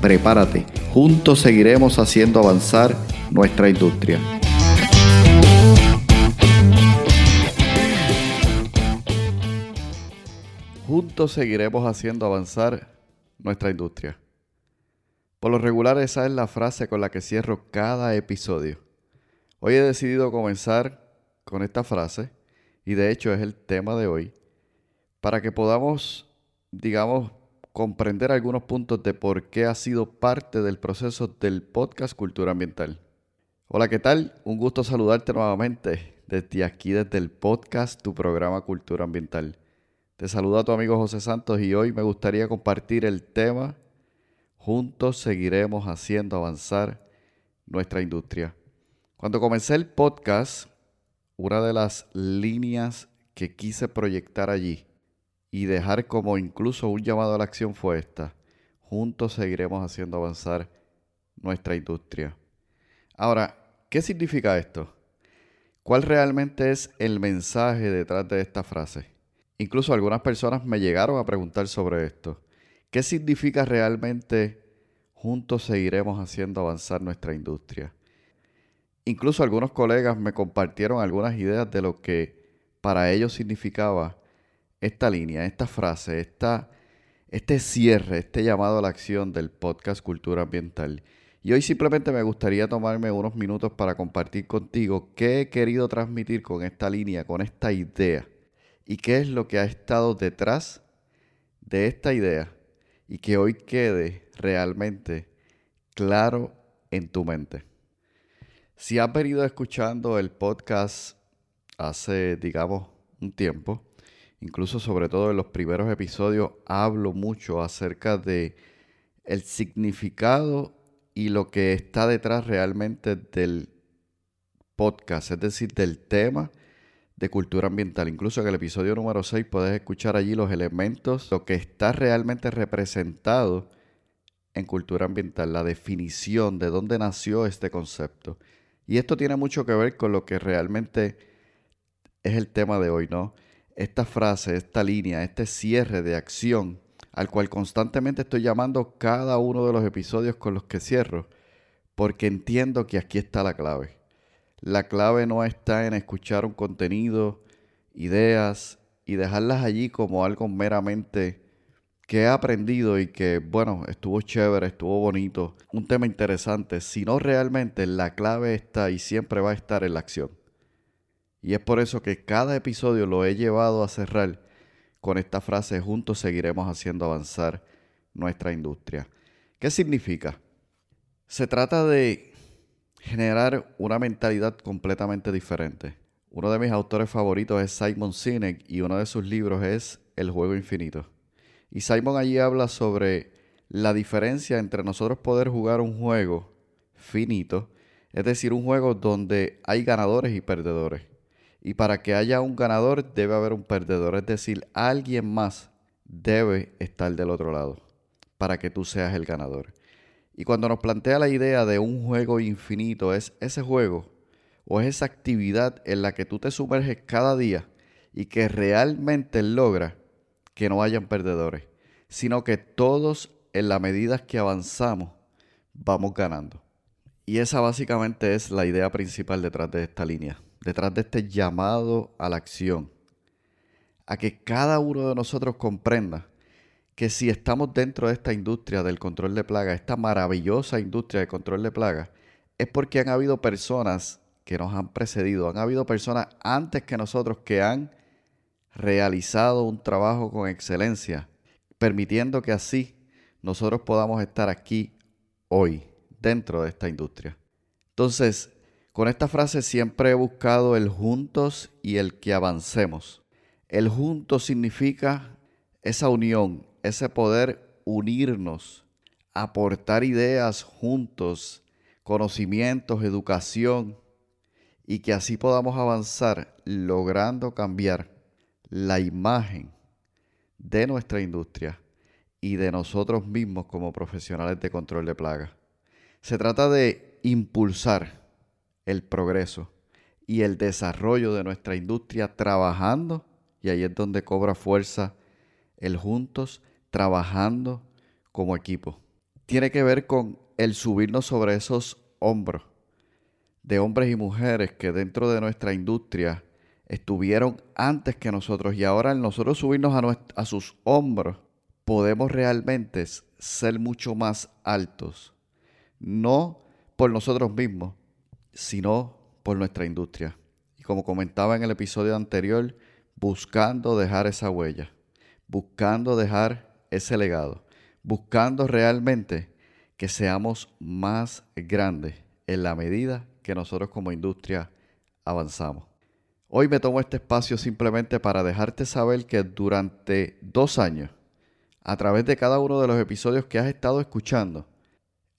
Prepárate, juntos seguiremos haciendo avanzar nuestra industria. Juntos seguiremos haciendo avanzar nuestra industria. Por lo regular esa es la frase con la que cierro cada episodio. Hoy he decidido comenzar con esta frase y de hecho es el tema de hoy para que podamos, digamos, comprender algunos puntos de por qué ha sido parte del proceso del podcast Cultura Ambiental. Hola, ¿qué tal? Un gusto saludarte nuevamente desde aquí, desde el podcast, tu programa Cultura Ambiental. Te saluda tu amigo José Santos y hoy me gustaría compartir el tema Juntos seguiremos haciendo avanzar nuestra industria. Cuando comencé el podcast, una de las líneas que quise proyectar allí y dejar como incluso un llamado a la acción fue esta. Juntos seguiremos haciendo avanzar nuestra industria. Ahora, ¿qué significa esto? ¿Cuál realmente es el mensaje detrás de esta frase? Incluso algunas personas me llegaron a preguntar sobre esto. ¿Qué significa realmente juntos seguiremos haciendo avanzar nuestra industria? Incluso algunos colegas me compartieron algunas ideas de lo que para ellos significaba esta línea, esta frase, esta, este cierre, este llamado a la acción del podcast Cultura Ambiental. Y hoy simplemente me gustaría tomarme unos minutos para compartir contigo qué he querido transmitir con esta línea, con esta idea, y qué es lo que ha estado detrás de esta idea y que hoy quede realmente claro en tu mente. Si has venido escuchando el podcast hace, digamos, un tiempo, incluso sobre todo en los primeros episodios, hablo mucho acerca de el significado y lo que está detrás realmente del podcast, es decir, del tema de cultura ambiental. Incluso en el episodio número 6 puedes escuchar allí los elementos, lo que está realmente representado en cultura ambiental, la definición de dónde nació este concepto. Y esto tiene mucho que ver con lo que realmente es el tema de hoy, ¿no? Esta frase, esta línea, este cierre de acción al cual constantemente estoy llamando cada uno de los episodios con los que cierro, porque entiendo que aquí está la clave. La clave no está en escuchar un contenido, ideas y dejarlas allí como algo meramente que he aprendido y que, bueno, estuvo chévere, estuvo bonito, un tema interesante, sino realmente la clave está y siempre va a estar en la acción. Y es por eso que cada episodio lo he llevado a cerrar con esta frase, juntos seguiremos haciendo avanzar nuestra industria. ¿Qué significa? Se trata de generar una mentalidad completamente diferente. Uno de mis autores favoritos es Simon Sinek y uno de sus libros es El juego infinito. Y Simon allí habla sobre la diferencia entre nosotros poder jugar un juego finito, es decir, un juego donde hay ganadores y perdedores. Y para que haya un ganador debe haber un perdedor, es decir, alguien más debe estar del otro lado para que tú seas el ganador. Y cuando nos plantea la idea de un juego infinito, es ese juego o es esa actividad en la que tú te sumerges cada día y que realmente logra que no hayan perdedores, sino que todos en la medida que avanzamos vamos ganando. Y esa básicamente es la idea principal detrás de esta línea detrás de este llamado a la acción, a que cada uno de nosotros comprenda que si estamos dentro de esta industria del control de plagas, esta maravillosa industria de control de plagas, es porque han habido personas que nos han precedido, han habido personas antes que nosotros que han realizado un trabajo con excelencia, permitiendo que así nosotros podamos estar aquí hoy dentro de esta industria. Entonces, con esta frase siempre he buscado el juntos y el que avancemos. El juntos significa esa unión, ese poder unirnos, aportar ideas juntos, conocimientos, educación, y que así podamos avanzar logrando cambiar la imagen de nuestra industria y de nosotros mismos como profesionales de control de plagas. Se trata de impulsar el progreso y el desarrollo de nuestra industria trabajando, y ahí es donde cobra fuerza el juntos, trabajando como equipo. Tiene que ver con el subirnos sobre esos hombros de hombres y mujeres que dentro de nuestra industria estuvieron antes que nosotros y ahora al nosotros subirnos a, a sus hombros podemos realmente ser mucho más altos, no por nosotros mismos, sino por nuestra industria. Y como comentaba en el episodio anterior, buscando dejar esa huella, buscando dejar ese legado, buscando realmente que seamos más grandes en la medida que nosotros como industria avanzamos. Hoy me tomo este espacio simplemente para dejarte saber que durante dos años, a través de cada uno de los episodios que has estado escuchando,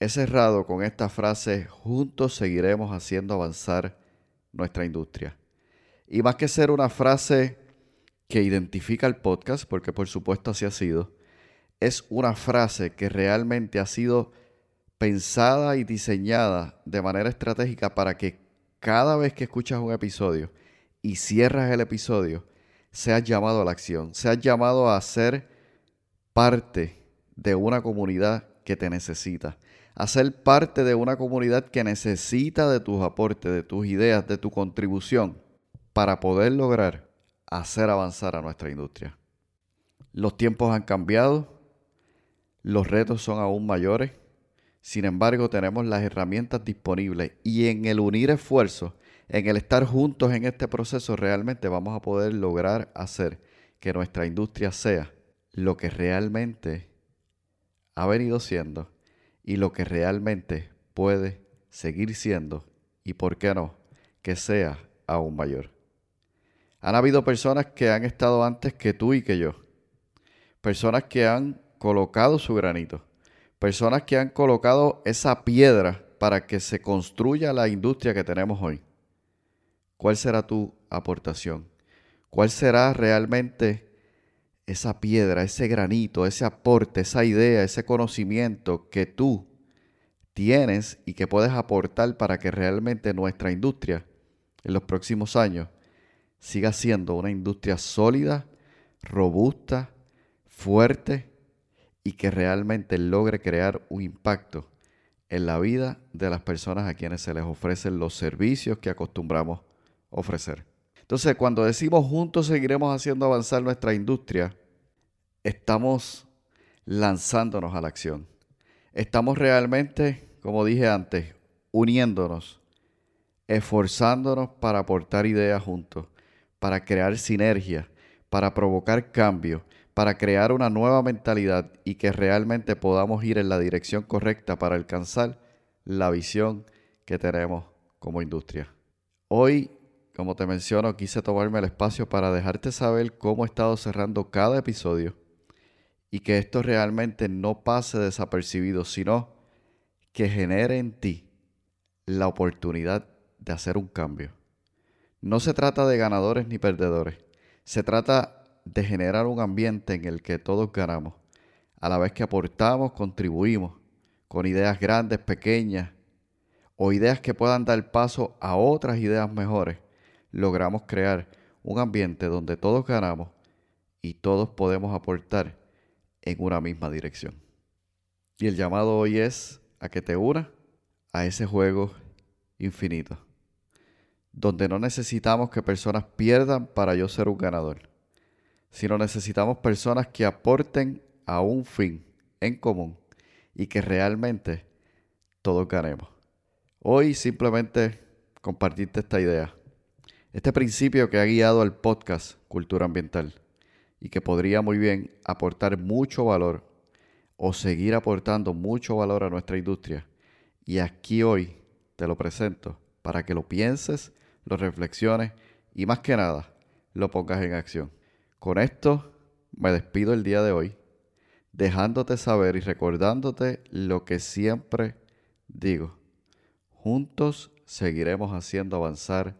he cerrado con esta frase, juntos seguiremos haciendo avanzar nuestra industria. Y más que ser una frase que identifica el podcast, porque por supuesto así ha sido, es una frase que realmente ha sido pensada y diseñada de manera estratégica para que cada vez que escuchas un episodio y cierras el episodio, seas llamado a la acción, seas llamado a ser parte de una comunidad que te necesita, a ser parte de una comunidad que necesita de tus aportes, de tus ideas, de tu contribución para poder lograr hacer avanzar a nuestra industria. Los tiempos han cambiado, los retos son aún mayores, sin embargo, tenemos las herramientas disponibles y en el unir esfuerzos, en el estar juntos en este proceso, realmente vamos a poder lograr hacer que nuestra industria sea lo que realmente ha venido siendo y lo que realmente puede seguir siendo y, por qué no, que sea aún mayor. Han habido personas que han estado antes que tú y que yo. Personas que han colocado su granito personas que han colocado esa piedra para que se construya la industria que tenemos hoy. ¿Cuál será tu aportación? ¿Cuál será realmente esa piedra, ese granito, ese aporte, esa idea, ese conocimiento que tú tienes y que puedes aportar para que realmente nuestra industria en los próximos años siga siendo una industria sólida, robusta, fuerte y que realmente logre crear un impacto en la vida de las personas a quienes se les ofrecen los servicios que acostumbramos ofrecer. Entonces, cuando decimos juntos seguiremos haciendo avanzar nuestra industria, estamos lanzándonos a la acción. Estamos realmente, como dije antes, uniéndonos, esforzándonos para aportar ideas juntos, para crear sinergia, para provocar cambio, para crear una nueva mentalidad y que realmente podamos ir en la dirección correcta para alcanzar la visión que tenemos como industria. Hoy, como te menciono, quise tomarme el espacio para dejarte saber cómo he estado cerrando cada episodio y que esto realmente no pase desapercibido, sino que genere en ti la oportunidad de hacer un cambio. No se trata de ganadores ni perdedores, se trata de generar un ambiente en el que todos ganamos, a la vez que aportamos, contribuimos con ideas grandes, pequeñas, o ideas que puedan dar paso a otras ideas mejores, logramos crear un ambiente donde todos ganamos y todos podemos aportar en una misma dirección. Y el llamado hoy es a que te unas a ese juego infinito, donde no necesitamos que personas pierdan para yo ser un ganador sino necesitamos personas que aporten a un fin en común y que realmente todos ganemos. Hoy simplemente compartirte esta idea, este principio que ha guiado al podcast Cultura Ambiental y que podría muy bien aportar mucho valor o seguir aportando mucho valor a nuestra industria. Y aquí hoy te lo presento para que lo pienses, lo reflexiones y más que nada lo pongas en acción. Con esto me despido el día de hoy, dejándote saber y recordándote lo que siempre digo. juntos seguiremos haciendo avanzar